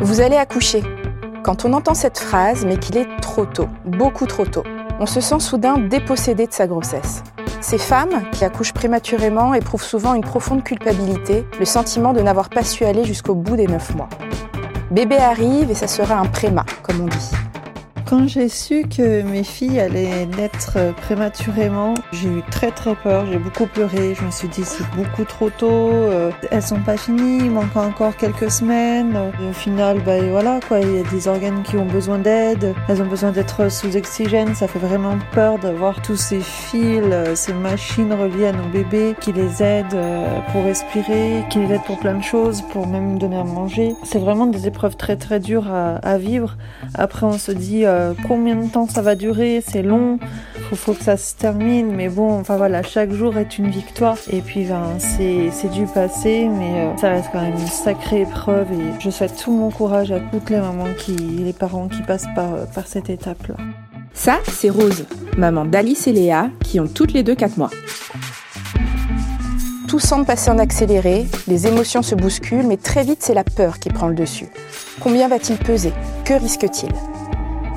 Vous allez accoucher. Quand on entend cette phrase, mais qu'il est trop tôt, beaucoup trop tôt, on se sent soudain dépossédé de sa grossesse. Ces femmes qui accouchent prématurément éprouvent souvent une profonde culpabilité, le sentiment de n'avoir pas su aller jusqu'au bout des neuf mois. Bébé arrive et ça sera un prémat, comme on dit. Quand j'ai su que mes filles allaient naître euh, prématurément, j'ai eu très très peur, j'ai beaucoup pleuré, je me suis dit c'est beaucoup trop tôt, euh, elles sont pas finies, il manque encore quelques semaines. au final, bah voilà quoi, il y a des organes qui ont besoin d'aide, elles ont besoin d'être sous oxygène, ça fait vraiment peur d'avoir tous ces fils, euh, ces machines reliées à nos bébés qui les aident pour respirer, qui les aident pour plein de choses, pour même donner à manger. C'est vraiment des épreuves très très dures à, vivre. Après on se dit combien de temps ça va durer, c'est long, il faut que ça se termine, mais bon, enfin voilà, chaque jour est une victoire. Et puis ben, c'est du passé, mais euh, ça reste quand même une sacrée épreuve et je souhaite tout mon courage à toutes les mamans qui, les parents qui passent par, euh, par cette étape-là. Ça, c'est Rose, maman d'Alice et Léa, qui ont toutes les deux 4 mois. Tout semble passer en accéléré, les émotions se bousculent, mais très vite c'est la peur qui prend le dessus. Combien va-t-il peser? Que risque-t-il?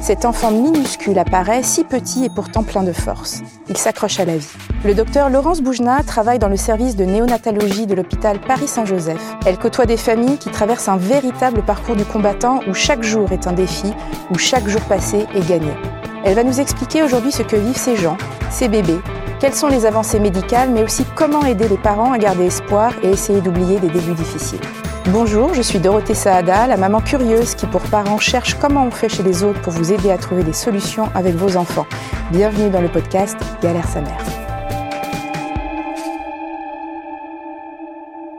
Cet enfant minuscule apparaît, si petit et pourtant plein de force. Il s'accroche à la vie. Le docteur Laurence Boujna travaille dans le service de néonatologie de l'hôpital Paris-Saint-Joseph. Elle côtoie des familles qui traversent un véritable parcours du combattant où chaque jour est un défi, où chaque jour passé est gagné. Elle va nous expliquer aujourd'hui ce que vivent ces gens, ces bébés, quelles sont les avancées médicales, mais aussi comment aider les parents à garder espoir et essayer d'oublier des débuts difficiles. Bonjour, je suis Dorothée Saada, la maman curieuse qui pour parents cherche comment on fait chez les autres pour vous aider à trouver des solutions avec vos enfants. Bienvenue dans le podcast Galère sa mère.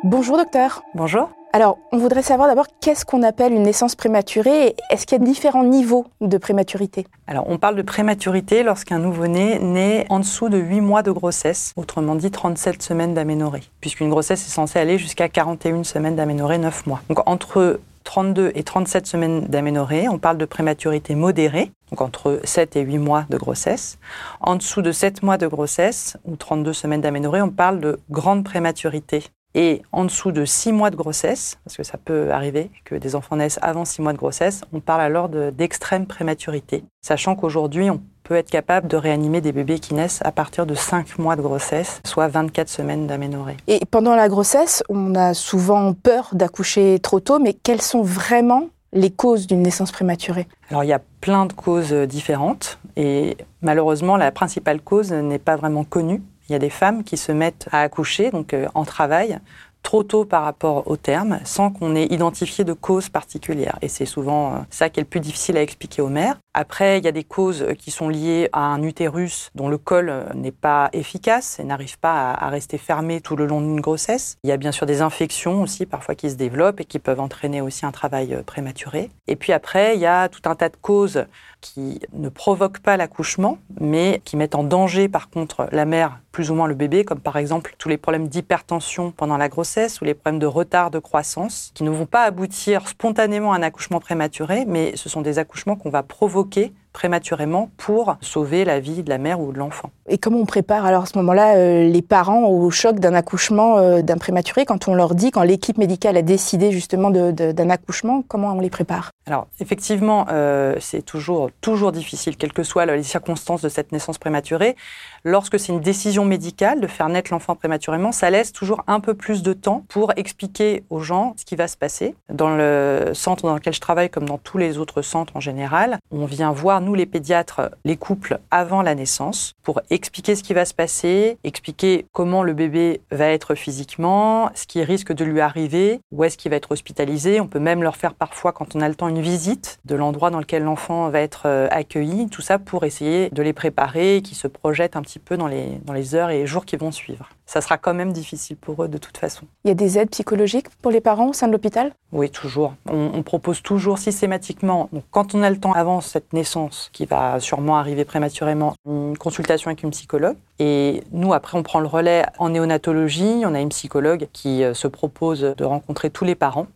Bonjour docteur. Bonjour. Alors, on voudrait savoir d'abord qu'est-ce qu'on appelle une naissance prématurée et est-ce qu'il y a différents niveaux de prématurité? Alors, on parle de prématurité lorsqu'un nouveau-né naît en dessous de 8 mois de grossesse, autrement dit 37 semaines d'aménorrhée, puisqu'une grossesse est censée aller jusqu'à 41 semaines d'aménorrhée, 9 mois. Donc, entre 32 et 37 semaines d'aménorrhée, on parle de prématurité modérée, donc entre 7 et 8 mois de grossesse. En dessous de 7 mois de grossesse ou 32 semaines d'aménorrhée, on parle de grande prématurité et en dessous de 6 mois de grossesse, parce que ça peut arriver que des enfants naissent avant 6 mois de grossesse, on parle alors d'extrême prématurité, sachant qu'aujourd'hui, on peut être capable de réanimer des bébés qui naissent à partir de 5 mois de grossesse, soit 24 semaines d'aménorrhée. Et pendant la grossesse, on a souvent peur d'accoucher trop tôt, mais quelles sont vraiment les causes d'une naissance prématurée? Alors il y a plein de causes différentes et malheureusement la principale cause n'est pas vraiment connue. Il y a des femmes qui se mettent à accoucher, donc euh, en travail, trop tôt par rapport au terme, sans qu'on ait identifié de cause particulière. Et c'est souvent euh, ça qui est le plus difficile à expliquer aux mères. Après, il y a des causes qui sont liées à un utérus dont le col euh, n'est pas efficace et n'arrive pas à rester fermé tout le long d'une grossesse. Il y a bien sûr des infections aussi, parfois qui se développent et qui peuvent entraîner aussi un travail prématuré. Et puis après, il y a tout un tas de causes qui ne provoquent pas l'accouchement, mais qui mettent en danger par contre la mère, plus ou moins le bébé, comme par exemple tous les problèmes d'hypertension pendant la grossesse ou les problèmes de retard de croissance, qui ne vont pas aboutir spontanément à un accouchement prématuré, mais ce sont des accouchements qu'on va provoquer prématurément pour sauver la vie de la mère ou de l'enfant. Et comment on prépare alors à ce moment-là euh, les parents au choc d'un accouchement euh, d'un prématuré quand on leur dit, quand l'équipe médicale a décidé justement d'un accouchement, comment on les prépare? Alors effectivement, euh, c'est toujours, toujours difficile, quelles que soient les circonstances de cette naissance prématurée. Lorsque c'est une décision médicale de faire naître l'enfant prématurément, ça laisse toujours un peu plus de temps pour expliquer aux gens ce qui va se passer. Dans le centre dans lequel je travaille, comme dans tous les autres centres en général, on vient voir nous les pédiatres, les couples avant la naissance pour expliquer ce qui va se passer, expliquer comment le bébé va être physiquement, ce qui risque de lui arriver, où est-ce qu'il va être hospitalisé. On peut même leur faire parfois, quand on a le temps, une visite de l'endroit dans lequel l'enfant va être euh, accueilli. Tout ça pour essayer de les préparer, qu'ils se projettent un petit peu dans les, dans les heures et les jours qui vont suivre ça sera quand même difficile pour eux de toute façon. Il y a des aides psychologiques pour les parents au sein de l'hôpital? Oui, toujours. On, propose toujours systématiquement, donc quand on a le temps avant cette naissance, qui va sûrement arriver prématurément, une consultation avec une psychologue. Et nous, après, on prend le relais en néonatologie. On a une psychologue qui euh, se propose de rencontrer tous les parents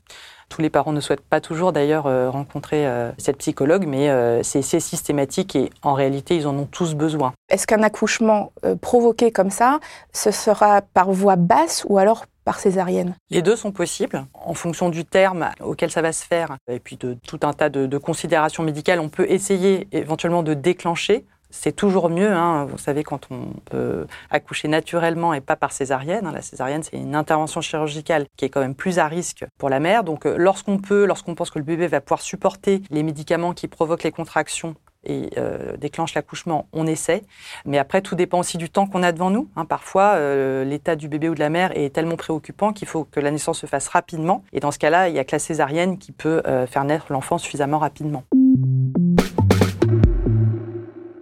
Tous les parents ne souhaitent pas toujours d'ailleurs rencontrer cette psychologue, mais c'est systématique et en réalité, ils en ont tous besoin. Est-ce qu'un accouchement provoqué comme ça, ce sera par voie basse ou alors par césarienne? Les deux sont possibles. En fonction du terme auquel ça va se faire, et puis de tout un tas de, considérations médicales, on peut essayer éventuellement de déclencher c'est toujours mieux, hein. vous savez, quand on peut accoucher naturellement et pas par césarienne. Hein. La césarienne, c'est une intervention chirurgicale qui est quand même plus à risque pour la mère. Donc, euh, lorsqu'on peut, lorsqu'on pense que le bébé va pouvoir supporter les médicaments qui provoquent les contractions et euh, déclenche l'accouchement, on essaie. Mais après, tout dépend aussi du temps qu'on a devant nous. Hein. Parfois, euh, l'état du bébé ou de la mère est tellement préoccupant qu'il faut que la naissance se fasse rapidement. Et dans ce cas-là, il n'y a que la césarienne qui peut euh, faire naître l'enfant suffisamment rapidement.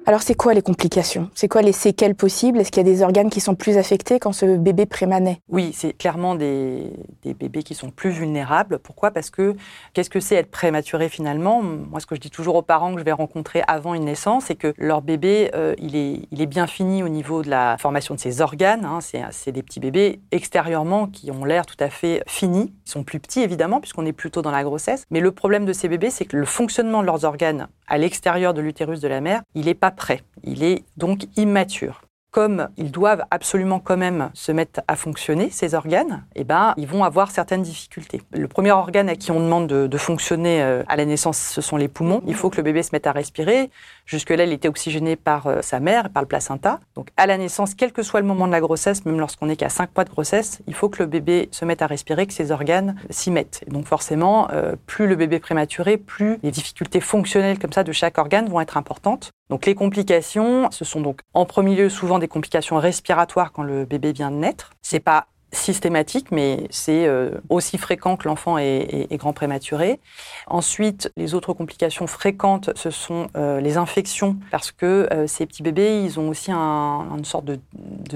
Alors c'est quoi les complications? C'est quoi les séquelles possibles? Est-ce qu'il y a des organes qui sont plus affectés quand ce bébé prémané Oui, c'est clairement des, bébés qui sont plus vulnérables. Pourquoi? Parce que qu'est-ce que c'est être prématuré finalement? Moi, ce que je dis toujours aux parents que je vais rencontrer avant une naissance, c'est que leur bébé, euh, il, est, il est bien fini au niveau de la formation de ses organes. Hein. C'est des petits bébés extérieurement qui ont l'air tout à fait finis. Ils sont plus petits évidemment puisqu'on est plutôt dans la grossesse. Mais le problème de ces bébés, c'est que le fonctionnement de leurs organes à l'extérieur de l'utérus de la mère, il n'est pas prêt. Il est donc immature comme ils doivent absolument quand même se mettre à fonctionner, ces organes, eh ben, ils vont avoir certaines difficultés. Le premier organe à qui on demande de, fonctionner euh, à la naissance, ce sont les poumons. Il faut que le bébé se mette à respirer. Jusque-là, il était oxygéné par euh, sa mère, par le placenta. Donc, à la naissance, quel que soit le moment de la grossesse, même lorsqu'on n'est qu'à 5 mois de grossesse, il faut que le bébé se mette à respirer, que ses organes s'y mettent. donc, forcément, euh, plus le bébé est prématuré, plus les difficultés fonctionnelles comme ça de chaque organe vont être importantes. Donc les complications, ce sont donc en premier lieu souvent des complications respiratoires quand le bébé vient de naître. C'est pas systématique, mais c'est euh, aussi fréquent que l'enfant est, grand prématuré. Ensuite, les autres complications fréquentes, ce sont euh, les infections, parce que euh, ces petits bébés, ils ont aussi une sorte de,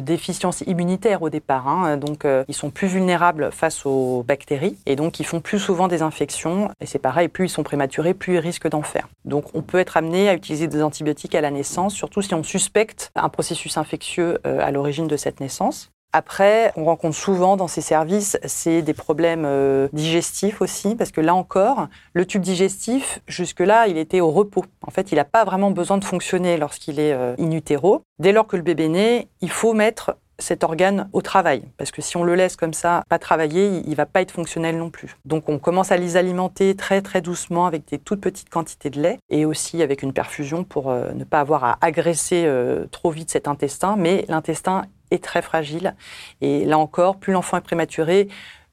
déficience immunitaire au départ. Hein. donc, ils sont plus vulnérables face aux bactéries, et donc ils font plus souvent des infections. Et c'est pareil, plus ils sont prématurés, plus ils risquent d'en faire. Donc, on peut être amené à utiliser des antibiotiques à la naissance, surtout si on suspecte un processus infectieux à l'origine de cette naissance. Après, on rencontre souvent dans ces services, c'est des problèmes euh, digestifs aussi, parce que là encore, le tube digestif, jusque-là, il était au repos. En fait, il n'a pas vraiment besoin de fonctionner lorsqu'il est euh, in utero. Dès lors que le bébé naît, il faut mettre cet organe au travail. Parce que si on le laisse comme ça, pas travailler, il va pas être fonctionnel non plus. Donc on commence à les alimenter très très doucement avec des toutes petites quantités de lait et aussi avec une perfusion pour euh, ne pas avoir à agresser trop vite cet intestin. Mais l'intestin est très fragile. Et là encore, plus l'enfant est prématuré,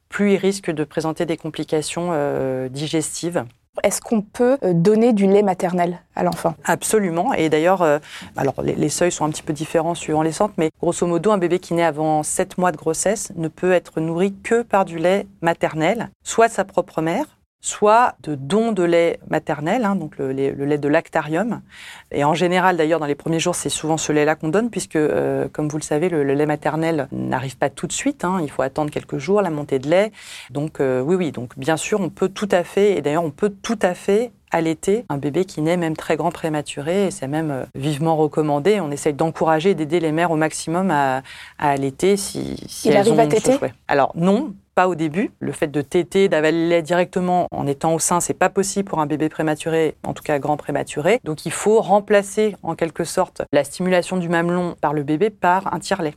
plus il risque de présenter des complications euh, digestives. Est-ce qu'on peut euh, donner du lait maternel à l'enfant? Absolument. Et d'ailleurs, euh, alors les, seuils sont un petit peu différents suivant les centres, mais grosso modo, un bébé qui naît avant 7 mois de grossesse ne peut être nourri que par du lait maternel, soit de sa propre mère, soit de dons de lait maternel, hein, donc le, lait de lactarium. Et en général, d'ailleurs, dans les premiers jours, c'est souvent ce lait-là qu'on donne, puisque, euh, comme vous le savez, le, lait maternel n'arrive pas tout de suite. Hein. il faut attendre quelques jours la montée de lait. Donc, euh, oui, oui. Donc, bien sûr, on peut tout à fait, et d'ailleurs, on peut tout à fait allaiter un bébé qui naît même très grand prématuré et c'est même euh, vivement recommandé. On essaye d'encourager et d'aider les mères au maximum à, allaiter si, si Il elles arrive ont à téter? Alors non, pas au début. Le fait de téter, d'avaler le lait directement en étant au sein, c'est pas possible pour un bébé prématuré, en tout cas grand prématuré. Donc il faut remplacer en quelque sorte la stimulation du mamelon par le bébé par un tire-lait.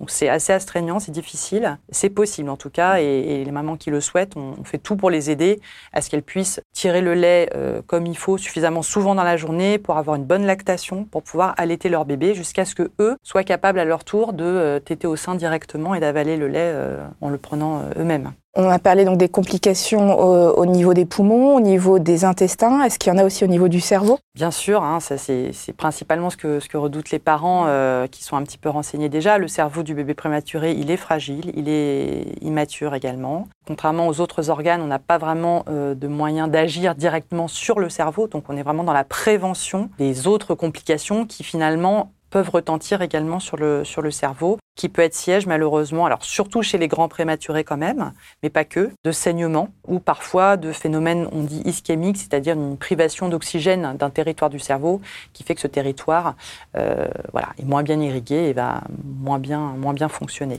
Donc c'est assez astreignant, c'est difficile. C'est possible en tout cas, et, les mamans qui le souhaitent, on, fait tout pour les aider à ce qu'elles puissent tirer le lait euh, comme il faut suffisamment souvent dans la journée pour avoir une bonne lactation, pour pouvoir allaiter leur bébé jusqu'à ce que eux soient capables à leur tour de euh, téter au sein directement et d'avaler le lait euh, en le prenant eux-mêmes. On a parlé donc des complications au, niveau des poumons, au niveau des intestins. Est-ce qu'il y en a aussi au niveau du cerveau? Bien sûr, hein, ça c'est principalement ce que, ce que redoutent les parents euh, qui sont un petit peu renseignés déjà. Le cerveau du bébé prématuré, il est fragile, il est immature également. Contrairement aux autres organes, on n'a pas vraiment euh, de moyens d'agir directement sur le cerveau, donc on est vraiment dans la prévention des autres complications qui finalement peuvent retentir également sur le, sur le cerveau, qui peut être siège malheureusement, alors surtout chez les grands prématurés quand même, mais pas que, de saignement ou parfois de phénomènes, on dit ischémiques, c'est-à-dire une privation d'oxygène d'un territoire du cerveau qui fait que ce territoire euh, voilà, est moins bien irrigué et va moins bien, moins bien fonctionner.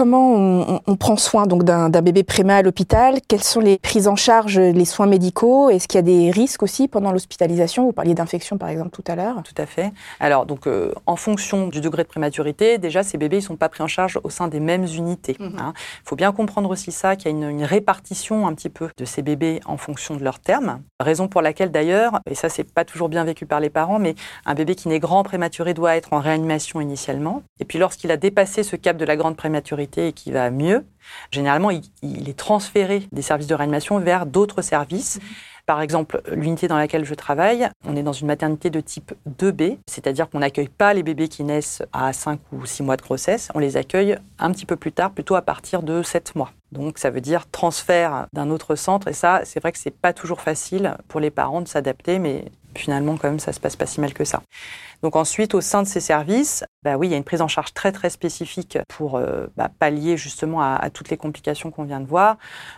Comment on, prend soin donc d'un bébé préma à l'hôpital? Quelles sont les prises en charge, les soins médicaux? Est-ce qu'il y a des risques aussi pendant l'hospitalisation? Vous parliez d'infection par exemple tout à l'heure. Tout à fait. Alors donc euh, en fonction du degré de prématurité, déjà ces bébés ils sont pas pris en charge au sein des mêmes unités. Il mhm. hein. faut bien comprendre aussi ça qu'il y a une, une, répartition un petit peu de ces bébés en fonction de leur terme. Raison pour laquelle d'ailleurs, et ça c'est pas toujours bien vécu par les parents, mais un bébé qui naît grand prématuré doit être en réanimation initialement. Et puis lorsqu'il a dépassé ce cap de la grande prématurité et qu'il va mieux, généralement il, est transféré des services de réanimation vers d'autres services. Mhm. Par exemple, l'unité dans laquelle je travaille, on est dans une maternité de type 2B, c'est-à-dire qu'on n'accueille pas les bébés qui naissent à 5 ou 6 mois de grossesse, on les accueille un petit peu plus tard, plutôt à partir de 7 mois. Donc ça veut dire transfert d'un autre centre et ça, c'est vrai que c'est pas toujours facile pour les parents de s'adapter, mais finalement quand même ça se passe pas si mal que ça. Donc ensuite, au sein de ces services, bah oui, il y a une prise en charge très très spécifique pour euh, bah, pallier justement à, toutes les complications qu'on vient de voir.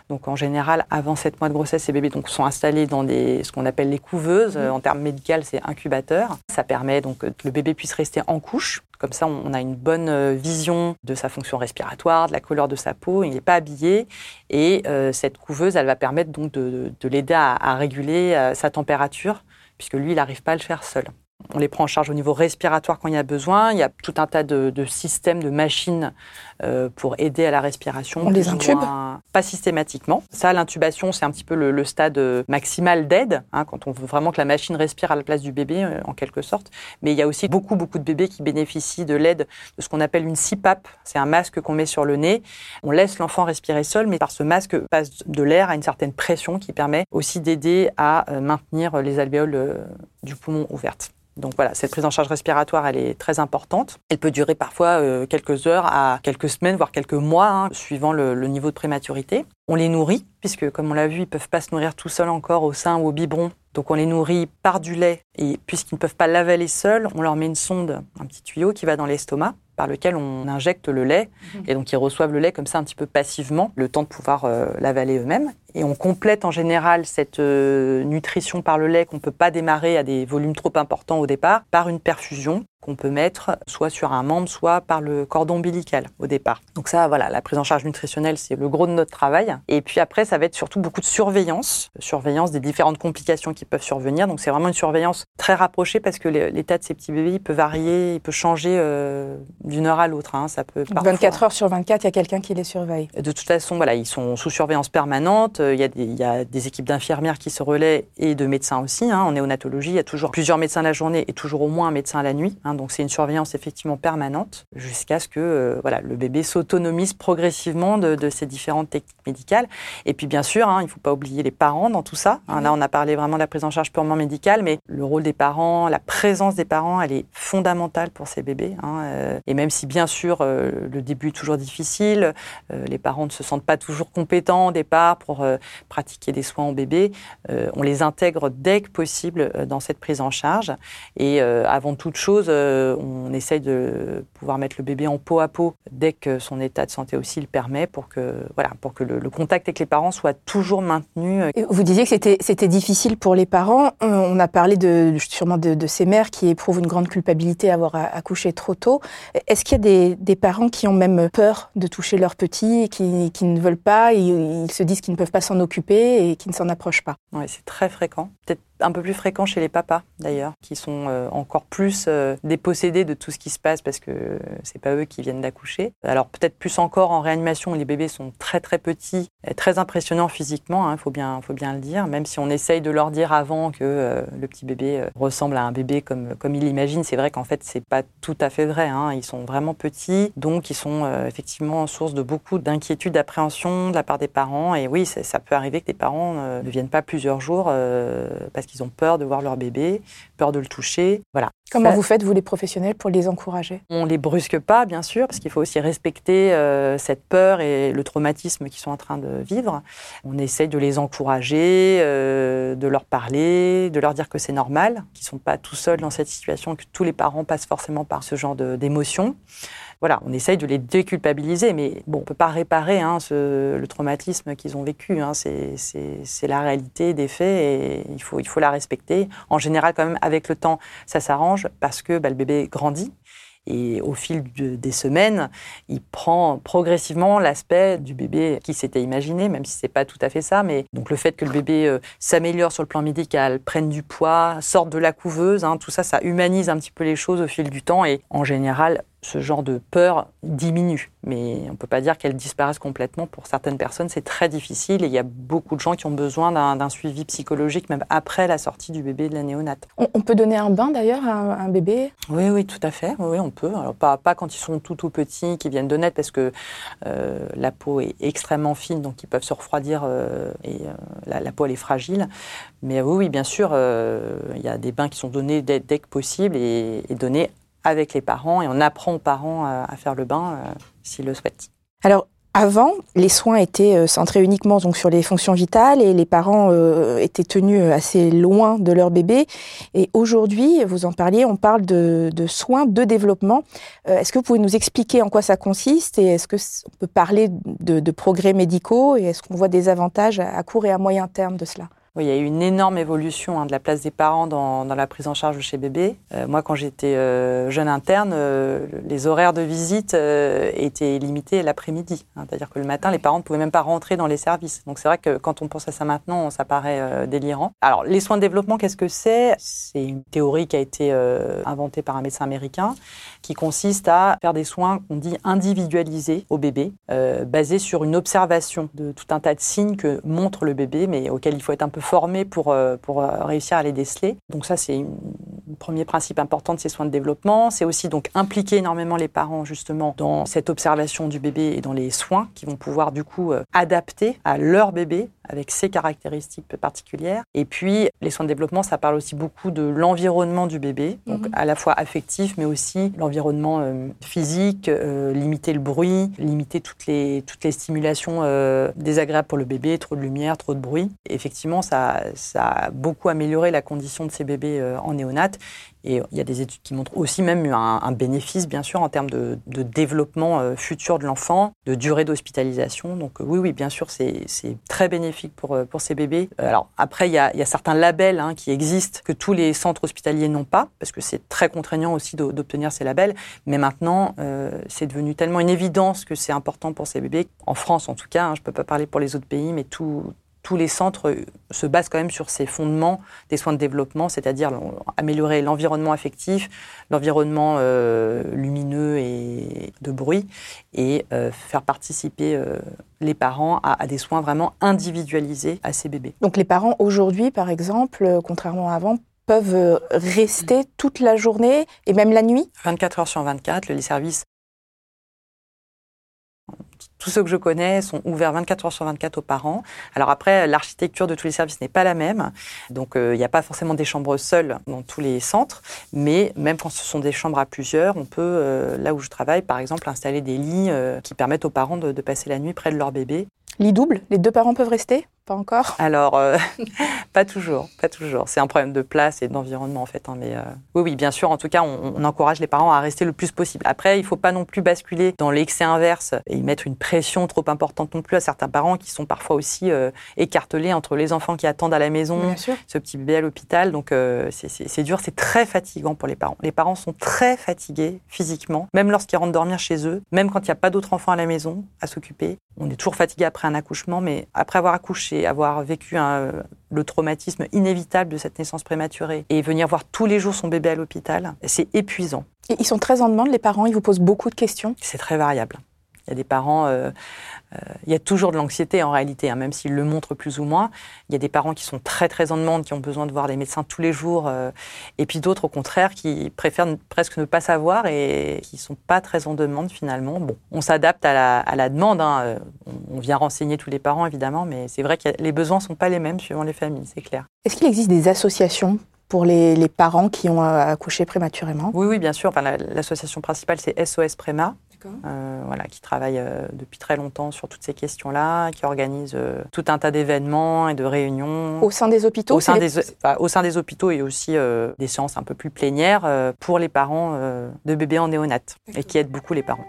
Donc en général, avant 7 mois de grossesse, ces bébés donc, sont installés dans des, ce qu'on appelle les couveuses. Mmh. En termes médicaux, c'est incubateur. Ça permet donc que le bébé puisse rester en couche. Comme ça, on a une bonne euh, vision de sa fonction respiratoire, de la couleur de sa peau. Il n'est pas habillé. Et euh, cette couveuse, elle va permettre donc de, l'aider à, à, réguler sa température, puisque lui, il n'arrive pas à le faire seul. On les prend en charge au niveau respiratoire quand il y a besoin. Il y a tout un tas de, systèmes, de machines euh, pour aider à la respiration. On les intube? Pas systématiquement. Ça, l'intubation, c'est un petit peu le, stade maximal d'aide, hein, quand on veut vraiment que la machine respire à la place du bébé, euh, en quelque sorte. Mais il y a aussi beaucoup, beaucoup de bébés qui bénéficient de l'aide de ce qu'on appelle une CPAP. C'est un masque qu'on met sur le nez. On laisse l'enfant respirer seul, mais par ce masque passe de l'air à une certaine pression qui permet aussi d'aider à euh, maintenir les alvéoles du poumon ouvertes. Donc voilà, cette prise en charge respiratoire, elle est très importante. Elle peut durer parfois euh, quelques heures à quelques semaines, voire quelques mois, hein, suivant le, niveau de prématurité. On les nourrit, puisque comme on l'a vu, ils peuvent pas se nourrir tout seuls encore au sein ou au biberon. Donc on les nourrit par du lait, et puisqu'ils ne peuvent pas l'avaler seuls, on leur met une sonde, un petit tuyau qui va dans l'estomac par lequel on injecte le lait. Mhm. Et donc, ils reçoivent le lait comme ça un petit peu passivement, le temps de pouvoir euh, l'avaler eux-mêmes. Et on complète en général cette euh, nutrition par le lait qu'on ne peut pas démarrer à des volumes trop importants au départ par une perfusion qu'on peut mettre soit sur un membre, soit par le cordon ombilical au départ. Donc ça, voilà, la prise en charge nutritionnelle, c'est le gros de notre travail. Et puis après, ça va être surtout beaucoup de surveillance, surveillance des différentes complications qui peuvent survenir. Donc c'est vraiment une surveillance très rapprochée parce que l'état de ces petits bébés, il peut varier, il peut changer euh, d'une heure à l'autre. Hein. Ça peut 24 heures sur 24, il y a quelqu'un qui les surveille. De toute façon, voilà, ils sont sous surveillance permanente. Il y a des, il y a des équipes d'infirmières qui se relaient et de médecins aussi. Hein. En néonatologie, il y a toujours plusieurs médecins la journée et toujours au moins un médecin la nuit. Hein. Donc c'est une surveillance effectivement permanente jusqu'à ce que euh, voilà, le bébé s'autonomise progressivement de, ces différentes techniques médicales. Et puis bien sûr, hein, il ne faut pas oublier les parents dans tout ça. là, on a parlé vraiment de la prise en charge purement médicale, mais le rôle des parents, la présence des parents, elle est fondamentale pour ces bébés. Euh. et même si bien sûr euh, le début est toujours difficile, les parents ne se sentent pas toujours compétents au départ pour pratiquer des soins au bébé, on les intègre dès que possible dans cette prise en charge. Et avant toute chose, on essaye de pouvoir mettre le bébé en peau à peau dès que son état de santé aussi le permet pour que, voilà, pour que le, contact avec les parents soit toujours maintenu. vous disiez que c'était, difficile pour les parents. Euh, on a parlé de, sûrement de, ces mères qui éprouvent une grande culpabilité à avoir accouché trop tôt. Est-ce qu'il y a des, parents qui ont même peur de toucher leur petit et qui, qui ne veulent pas, ils se disent qu'ils ne peuvent pas s'en occuper et qui ne s'en approchent pas Oui, c'est très fréquent. Un peu plus fréquent chez les papas d'ailleurs, qui sont euh, encore plus euh, dépossédés de tout ce qui se passe parce que c'est pas eux qui viennent d'accoucher. Alors peut-être plus encore en réanimation les bébés sont très très petits, et très impressionnants physiquement, il hein, faut bien faut bien le dire. Même si on essaye de leur dire avant que euh, le petit bébé ressemble à un bébé comme comme il l'imagine, c'est vrai qu'en fait c'est pas tout à fait vrai. Hein. Ils sont vraiment petits, donc ils sont effectivement source de beaucoup d'inquiétude, d'appréhension de la part des parents. Et oui, ça, peut arriver que des parents ne viennent pas plusieurs jours qu'ils ils ont peur de voir leur bébé, peur de le toucher. Voilà. Comment vous faites, vous les professionnels, pour les encourager? On les brusque pas, bien sûr, parce qu'il faut aussi respecter euh, cette peur et le traumatisme qu'ils sont en train de vivre. On essaye de les encourager, euh, de leur parler, de leur dire que c'est normal, qu'ils sont pas tout seuls dans cette situation, que tous les parents passent forcément par ce genre d'émotions voilà, on essaye de les déculpabiliser, mais bon, on peut pas réparer hein, le traumatisme qu'ils ont vécu. Hein. c'est la réalité des faits et il faut, il faut la respecter. En général, quand même, avec le temps, ça s'arrange parce que bah, le bébé grandit Et au fil des semaines, il prend progressivement l'aspect du bébé qui s'était imaginé, même si c'est pas tout à fait ça. Mais donc le fait que le bébé euh, s'améliore sur le plan médical, prenne du poids, sorte de la couveuse, hein, tout ça, ça humanise un petit peu les choses au fil du temps. Et en général, ce genre de peur diminue. Mais on ne peut pas dire qu'elle disparaisse complètement. Pour certaines personnes, c'est très difficile et il y a beaucoup de gens qui ont besoin d'un suivi psychologique même après la sortie du bébé de la néonate. On, peut donner un bain d'ailleurs à un, bébé? Oui, oui, tout à fait. Oui, on peut. Alors, pas, pas quand ils sont tout tout petits, qui viennent de naître, parce que euh, la peau est extrêmement fine, donc ils peuvent se refroidir euh, et euh, la, peau elle est fragile. Mais oui, oui bien sûr, il y a des bains qui sont donnés dès, que possible et, et donnés avec les parents et on apprend aux parents euh, à faire le bain euh, s'ils le souhaitent. Alors, avant, les soins étaient euh, centrés uniquement donc sur les fonctions vitales et les parents étaient tenus assez loin de leur bébé. Et aujourd'hui, vous en parliez, on parle de, soins de développement. est-ce que vous pouvez nous expliquer en quoi ça consiste et est-ce que on peut parler de, progrès médicaux et est-ce qu'on voit des avantages à court et à moyen terme de cela? Oui, il y a eu une énorme évolution hein, de la place des parents dans, la prise en charge chez bébé. Euh, moi, quand j'étais euh, jeune interne, euh, les horaires de visite étaient limités l'après-midi. Hein. C'est-à-dire que le matin, les parents ne pouvaient même pas rentrer dans les services. Donc c'est vrai que quand on pense à ça maintenant, ça paraît délirant. Alors, les soins de développement, qu'est-ce que c'est? C'est une théorie qui a été inventée par un médecin américain qui consiste à faire des soins qu'on dit individualisés au bébé, basés sur une observation de tout un tas de signes que montre le bébé, mais auxquels il faut être un peu formés pour, euh, pour euh, réussir à les déceler. Donc ça, c'est un premier principe important de ces soins de développement. C'est aussi donc impliquer énormément les parents justement dans cette observation du bébé et dans les soins qui vont pouvoir du coup euh, adapter à leur bébé avec ses caractéristiques particulières. Et puis, les soins de développement, ça parle aussi beaucoup de l'environnement du bébé, donc mhm. à la fois affectif, mais aussi l'environnement euh, physique, euh, limiter le bruit, limiter toutes les, toutes les stimulations euh, désagréables pour le bébé, trop de lumière, trop de bruit. effectivement, ça, ça a beaucoup amélioré la condition de ces bébés en néonate. Et il y a des études qui montrent aussi même un, bénéfice, bien sûr, en termes de, développement euh, futur de l'enfant, de durée d'hospitalisation. Donc oui, oui, bien sûr, c'est très bénéfique pour, euh, ces bébés. Euh, alors après, il y a, certains labels hein, qui existent que tous les centres hospitaliers n'ont pas, parce que c'est très contraignant aussi d'obtenir ces labels. Mais maintenant, c'est devenu tellement une évidence que c'est important pour ces bébés, en France en tout cas, hein, je ne peux pas parler pour les autres pays, mais tout, tous les centres se basent quand même sur ces fondements des soins de développement, c'est-à-dire améliorer l'environnement affectif, l'environnement euh, lumineux et de bruit, et euh, faire participer euh, les parents à, des soins vraiment individualisés à ces bébés. Donc les parents aujourd'hui, par exemple, contrairement à avant, peuvent rester toute la journée et même la nuit? 24 heures sur 24, les services tous ceux que je connais sont ouverts 24 heures sur 24 aux parents. Alors après, l'architecture de tous les services n'est pas la même. Donc euh, il n'y a pas forcément des chambres seules dans tous les centres. Mais même quand ce sont des chambres à plusieurs, on peut, euh, là où je travaille, par exemple, installer des lits euh, qui permettent aux parents de, de passer la nuit près de leur bébé. Lit double Les deux parents peuvent rester? Pas encore? Alors, euh, pas toujours, pas toujours. C'est un problème de place et d'environnement en fait. Hein, mais euh, oui, oui, bien sûr. En tout cas, on, encourage les parents à rester le plus possible. Après, il faut pas non plus basculer dans l'excès inverse et mettre une pression trop importante non plus à certains parents qui sont parfois aussi euh, écartelés entre les enfants qui attendent à la maison, ce petit bébé à l'hôpital. Donc, c'est dur, c'est très fatigant pour les parents. Les parents sont très fatigués physiquement, même lorsqu'ils rentrent dormir chez eux, même quand il n'y a pas d'autres enfants à la maison à s'occuper. On est toujours fatigué après un accouchement, mais après avoir accouché avoir vécu le traumatisme inévitable de cette naissance prématurée et venir voir tous les jours son bébé à l'hôpital, c'est épuisant. Et ils sont très en demande, les parents, ils vous posent beaucoup de questions? C'est très variable. Il y a des parents, euh, euh, il y a toujours de l'anxiété en réalité, hein, même s'ils le montrent plus ou moins. Il y a des parents qui sont très très en demande, qui ont besoin de voir des médecins tous les jours, euh, et puis d'autres au contraire qui préfèrent presque ne pas savoir et qui sont pas très en demande finalement. Bon, on s'adapte à la, à la, demande. Hein. On vient renseigner tous les parents évidemment, mais c'est vrai que les besoins sont pas les mêmes suivant les familles, c'est clair. Est-ce qu'il existe des associations pour les, les, parents qui ont accouché prématurément? Oui, oui, bien sûr. Enfin, L'association principale, c'est SOS Préma, euh, voilà, qui travaille euh, depuis très longtemps sur toutes ces questions-là, qui organise euh, tout un tas d'événements et de réunions. Au sein des hôpitaux Au sein, des, au sein des hôpitaux et aussi des séances un peu plus plénières pour les parents de bébés en néonate et qui aident beaucoup les parents.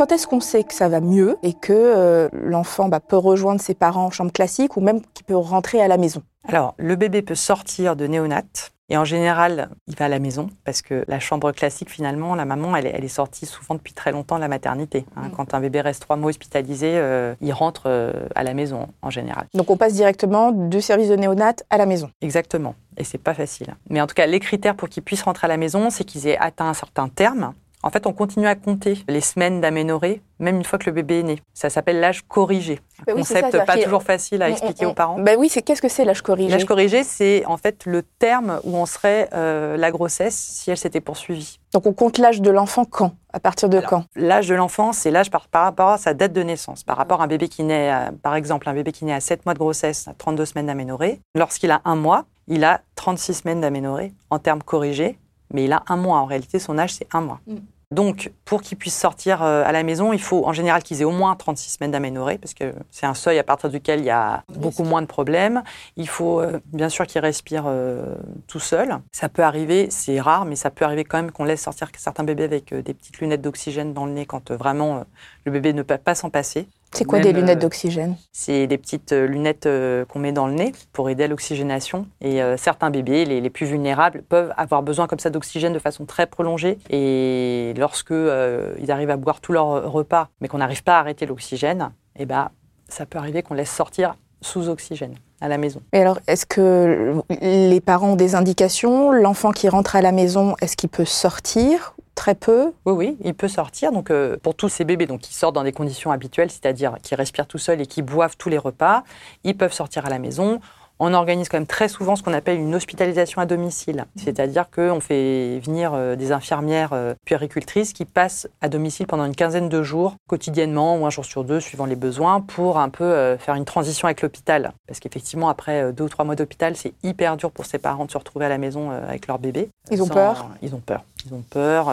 Quand est-ce qu'on sait que ça va mieux et que euh, l'enfant bah, peut rejoindre ses parents en chambre classique ou même qu'il peut rentrer à la maison? Alors, le bébé peut sortir de néonat et en général, il va à la maison parce que la chambre classique, finalement, la maman, elle, est sortie souvent depuis très longtemps de la maternité. Hein. Mm. Quand un bébé reste trois mois hospitalisé, euh, il rentre euh, à la maison en général. Donc on passe directement du service de néonat à la maison. Exactement. Et c'est pas facile. Mais en tout cas, les critères pour qu'ils puissent rentrer à la maison, c'est qu'ils aient atteint un certain terme. En fait, on continue à compter les semaines d'aménorrhée, même une fois que le bébé est né. Ça s'appelle l'âge corrigé. Un bah concept pas toujours facile à expliquer aux parents. Ben oui, c'est qu'est-ce que c'est l'âge corrigé? L'âge corrigé, c'est en fait le terme où on serait euh, la grossesse si elle s'était poursuivie. Donc on compte l'âge de l'enfant quand? À partir de quand? L'âge de l'enfant, c'est l'âge par, rapport à sa date de naissance. Par rapport à un bébé qui naît, par exemple, un bébé qui naît à 7 mois de grossesse, à 32 semaines d'aménorrhée, lorsqu'il a un mois, il a 36 semaines d'aménorrhée en termes corrigés, mais il a un mois. En réalité, son âge, c'est un mois. Mm. Donc, pour qu'ils puissent sortir euh, à la maison, il faut en général qu'ils aient au moins 36 semaines d'aménorrhée, parce que c'est un seuil à partir duquel il y a beaucoup moins de problèmes. Il faut euh, bien sûr qu'ils respirent euh, tout seuls. Ça peut arriver, c'est rare, mais ça peut arriver quand même qu'on laisse sortir certains bébés avec des petites lunettes d'oxygène dans le nez quand vraiment le bébé ne peut pas s'en passer. C'est quoi des lunettes d'oxygène? C'est des petites lunettes qu'on met dans le nez pour aider à l'oxygénation. Et certains bébés, les, les, plus vulnérables, peuvent avoir besoin comme ça d'oxygène de façon très prolongée. Et lorsque euh, ils arrivent à boire tout leur repas, mais qu'on n'arrive pas à arrêter l'oxygène, eh ben, ça peut arriver qu'on laisse sortir sous oxygène à la maison. Et alors, est-ce que les parents ont des indications? L'enfant qui rentre à la maison, est-ce qu'il peut sortir? Très peu Oui, oui, il peut sortir. Donc, euh, pour tous ces bébés donc, qui sortent dans des conditions habituelles, c'est-à-dire qui respirent tout seuls et qui boivent tous les repas, ils peuvent sortir à la maison on organise quand même très souvent ce qu'on appelle une hospitalisation à domicile. C'est-à-dire qu'on fait venir euh, des infirmières euh, puéricultrices qui passent à domicile pendant une quinzaine de jours, quotidiennement ou un jour sur deux, suivant les besoins, pour un peu euh, faire une transition avec l'hôpital. Parce qu'effectivement, après deux ou trois mois d'hôpital, c'est hyper dur pour ces parents de se retrouver à la maison avec leur bébé. Ils ont peur? Ils ont peur. Ils ont peur,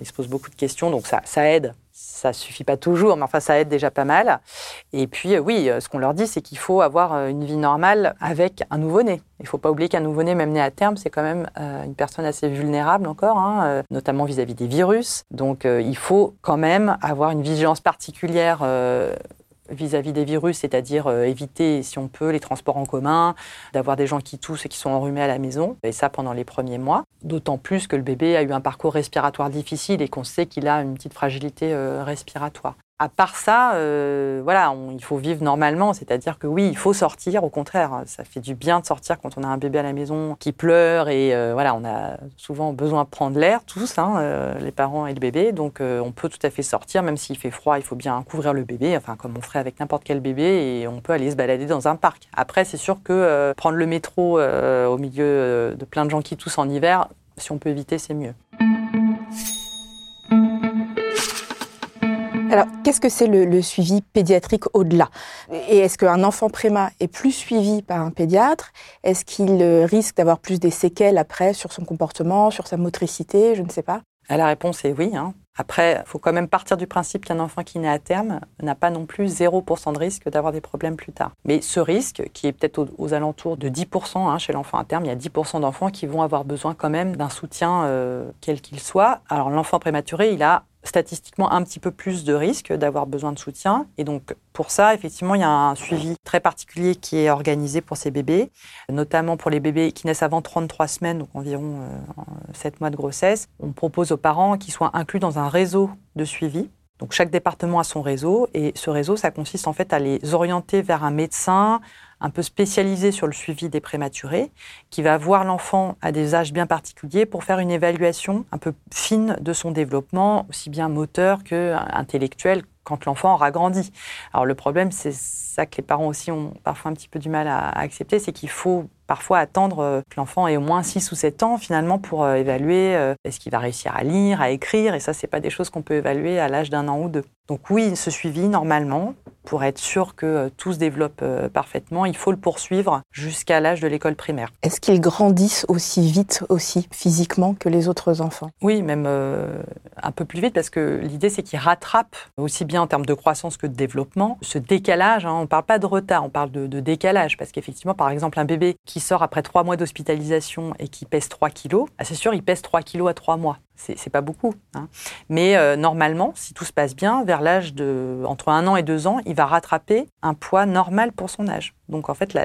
ils se posent beaucoup de questions, donc ça, ça aide ça suffit pas toujours, mais enfin ça aide déjà pas mal. Et puis euh, oui, euh, ce qu'on leur dit, c'est qu'il faut avoir euh, une vie normale avec un nouveau-né. Il faut pas oublier qu'un nouveau-né, même né à terme, c'est quand même une personne assez vulnérable encore, hein, notamment vis-à-vis des virus. Donc il faut quand même avoir une vigilance particulière vis-à-vis des virus, c'est-à-dire euh, éviter, si on peut, les transports en commun, d'avoir des gens qui toussent et qui sont enrhumés à la maison, et ça pendant les premiers mois. D'autant plus que le bébé a eu un parcours respiratoire difficile et qu'on sait qu'il a une petite fragilité euh, respiratoire à part ça, euh, voilà, il faut vivre normalement. C'est-à-dire que oui, il faut sortir. Au contraire, ça fait du bien de sortir quand on a un bébé à la maison qui pleure et euh, voilà, on a souvent besoin de prendre l'air tous, hein, euh, les parents et le bébé. Donc on peut tout à fait sortir, même s'il fait froid, il faut bien couvrir le bébé, enfin comme on ferait avec n'importe quel bébé, et on peut aller se balader dans un parc. Après, c'est sûr que prendre le métro au milieu de plein de gens qui toussent en hiver, si on peut éviter, c'est mieux. Alors, qu'est-ce que c'est le, suivi pédiatrique au-delà? Et est-ce qu'un enfant préma est plus suivi par un pédiatre? Est-ce qu'il euh, risque d'avoir plus des séquelles après sur son comportement, sur sa motricité? Je ne sais pas. Ah, la réponse est oui. Hein. Après, il faut quand même partir du principe qu'un enfant qui naît à terme n'a pas non plus 0% de risque d'avoir des problèmes plus tard. Mais ce risque, qui est peut-être aux, alentours de 10% hein, chez l'enfant à terme, il y a 10% d'enfants qui vont avoir besoin quand même d'un soutien euh, quel qu'il soit. Alors l'enfant prématuré, il a statistiquement un petit peu plus de risque d'avoir besoin de soutien. Et donc, pour ça, effectivement, il y a un suivi très particulier qui est organisé pour ces bébés, notamment pour les bébés qui naissent avant 33 semaines, donc environ 7 euh, mois de grossesse. On propose aux parents qu'ils soient inclus dans un réseau de suivi. Donc, chaque département a son réseau et ce réseau, ça consiste en fait à les orienter vers un médecin, un peu spécialisé sur le suivi des prématurés, qui va voir l'enfant à des âges bien particuliers pour faire une évaluation un peu fine de son développement, aussi bien moteur que intellectuel, quand l'enfant aura grandi. Alors le problème, c'est ça que les parents aussi ont parfois un petit peu du mal à, accepter, c'est qu'il faut parfois attendre euh, que l'enfant ait au moins 6 ou 7 ans finalement pour euh, évaluer euh, est-ce qu'il va réussir à lire, à écrire, et ça, c'est pas des choses qu'on peut évaluer à l'âge d'un an ou deux. Donc oui, ce suivi, normalement, pour être sûr que tout se développe parfaitement, il faut le poursuivre jusqu'à l'âge de l'école primaire. Est-ce qu'ils grandissent aussi vite, aussi physiquement que les autres enfants? Oui, même un peu plus vite, parce que l'idée, c'est qu'ils rattrapent aussi bien en termes de croissance que de développement ce décalage. Hein, on ne parle pas de retard, on parle de, de décalage, parce qu'effectivement, par exemple, un bébé qui sort après trois mois d'hospitalisation et qui pèse 3 kilos, ah, c'est sûr, il pèse 3 kilos à 3 mois. C'est pas beaucoup. Hein. Mais euh, normalement, si tout se passe bien, vers l'âge de entre un an et deux ans, il va rattraper un poids normal pour son âge. Donc en fait, la,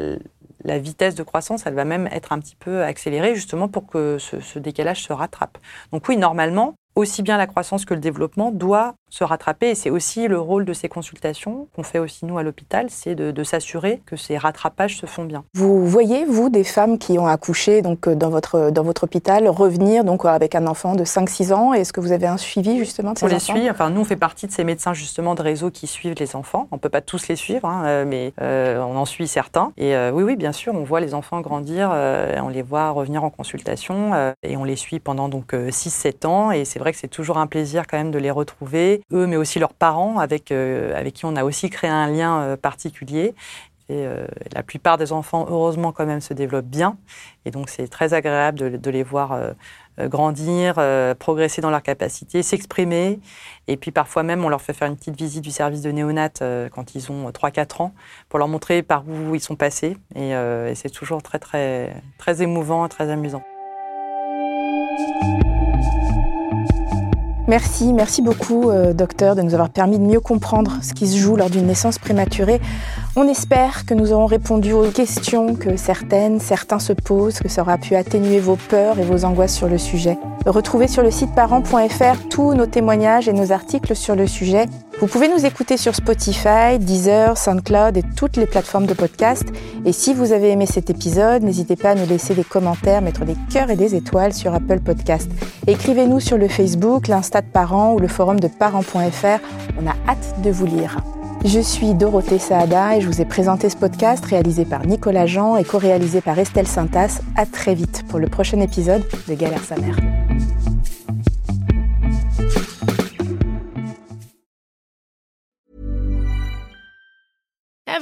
la vitesse de croissance, elle va même être un petit peu accélérée justement pour que ce, ce décalage se rattrape. Donc oui, normalement, aussi bien la croissance que le développement doit se rattraper. Et c'est aussi le rôle de ces consultations qu'on fait aussi nous à l'hôpital, c'est de, s'assurer que ces rattrapages se font bien. Vous voyez, vous, des femmes qui ont accouché donc, euh, dans, votre, dans votre hôpital revenir donc, avec un enfant de 5-6 ans Est-ce que vous avez un suivi justement de ces on enfants? On les suit. Enfin, nous, on fait partie de ces médecins justement de réseau qui suivent les enfants. On ne peut pas tous les suivre, hein, euh, mais euh, on en suit certains. Et oui, oui, bien sûr, on voit les enfants grandir, on les voit revenir en consultation et on les suit pendant donc 6-7 ans. Et c'est vrai que c'est toujours un plaisir quand même de les retrouver, eux, mais aussi leurs parents, avec, euh, avec qui on a aussi créé un lien euh, particulier. Et euh, la plupart des enfants, heureusement, quand même, se développent bien. Et donc, c'est très agréable de, les voir grandir, progresser dans leur capacité, s'exprimer. Et puis, parfois même, on leur fait faire une petite visite du service de néonat quand ils ont 3-4 ans pour leur montrer par où ils sont passés. Et, et c'est toujours très, très, très émouvant très amusant. Merci, merci beaucoup, euh, docteur, de nous avoir permis de mieux comprendre ce qui se joue lors d'une naissance prématurée. On espère que nous aurons répondu aux questions que certaines, certains se posent, que ça aura pu atténuer vos peurs et vos angoisses sur le sujet. Retrouvez sur le site parents.fr tous nos témoignages et nos articles sur le sujet. Vous pouvez nous écouter sur Spotify, Deezer, SoundCloud et toutes les plateformes de podcast. Et si vous avez aimé cet épisode, n'hésitez pas à nous laisser des commentaires, mettre des cœurs et des étoiles sur Apple Podcast. Écrivez-nous sur le Facebook, l'Insta de Parents ou le forum de parents.fr. On a hâte de vous lire. Je suis Dorothée Saada et je vous ai présenté ce podcast réalisé par Nicolas Jean et co-réalisé par Estelle Saintas. À très vite pour le prochain épisode de Galère sa mère.